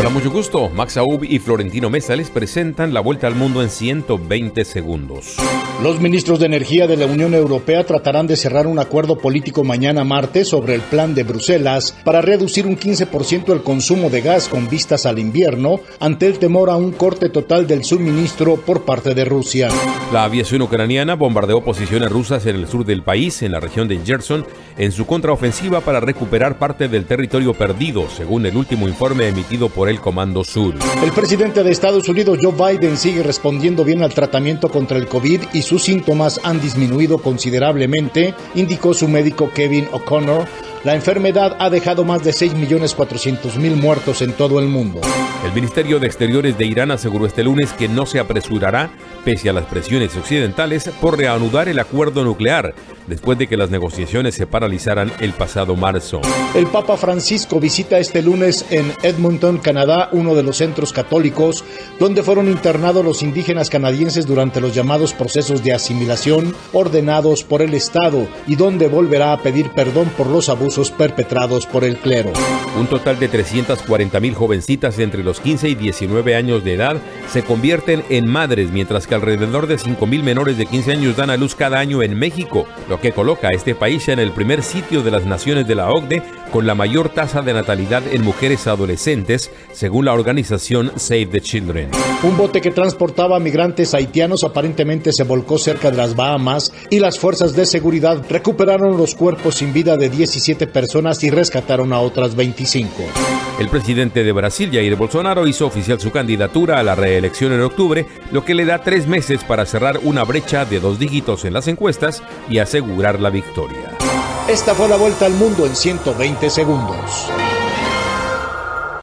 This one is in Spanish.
Hola, mucho gusto. Max Aub y Florentino Mesa les presentan la vuelta al mundo en 120 segundos. Los ministros de Energía de la Unión Europea tratarán de cerrar un acuerdo político mañana martes sobre el plan de Bruselas para reducir un 15% el consumo de gas con vistas al invierno ante el temor a un corte total del suministro por parte de Rusia. La aviación ucraniana bombardeó posiciones rusas en el sur del país, en la región de Gerson, en su contraofensiva para recuperar parte del territorio perdido, según el último informe emitido por el Comando Sur. El presidente de Estados Unidos, Joe Biden, sigue respondiendo bien al tratamiento contra el COVID y sus síntomas han disminuido considerablemente, indicó su médico Kevin O'Connor. La enfermedad ha dejado más de 6.400.000 muertos en todo el mundo. El Ministerio de Exteriores de Irán aseguró este lunes que no se apresurará, pese a las presiones occidentales, por reanudar el acuerdo nuclear, después de que las negociaciones se paralizaran el pasado marzo. El Papa Francisco visita este lunes en Edmonton, Canadá, uno de los centros católicos donde fueron internados los indígenas canadienses durante los llamados procesos de asimilación ordenados por el Estado y donde volverá a pedir perdón por los abusos perpetrados por el clero. Un total de 340 mil jovencitas entre los 15 y 19 años de edad se convierten en madres, mientras que alrededor de 5 mil menores de 15 años dan a luz cada año en México, lo que coloca a este país en el primer sitio de las naciones de la OCDE con la mayor tasa de natalidad en mujeres adolescentes, según la organización Save the Children. Un bote que transportaba migrantes haitianos aparentemente se volcó cerca de las Bahamas y las fuerzas de seguridad recuperaron los cuerpos sin vida de 17 personas y rescataron a otras 25. El presidente de Brasil, Jair Bolsonaro, hizo oficial su candidatura a la reelección en octubre, lo que le da tres meses para cerrar una brecha de dos dígitos en las encuestas y asegurar la victoria. Esta fue la vuelta al mundo en 120 segundos.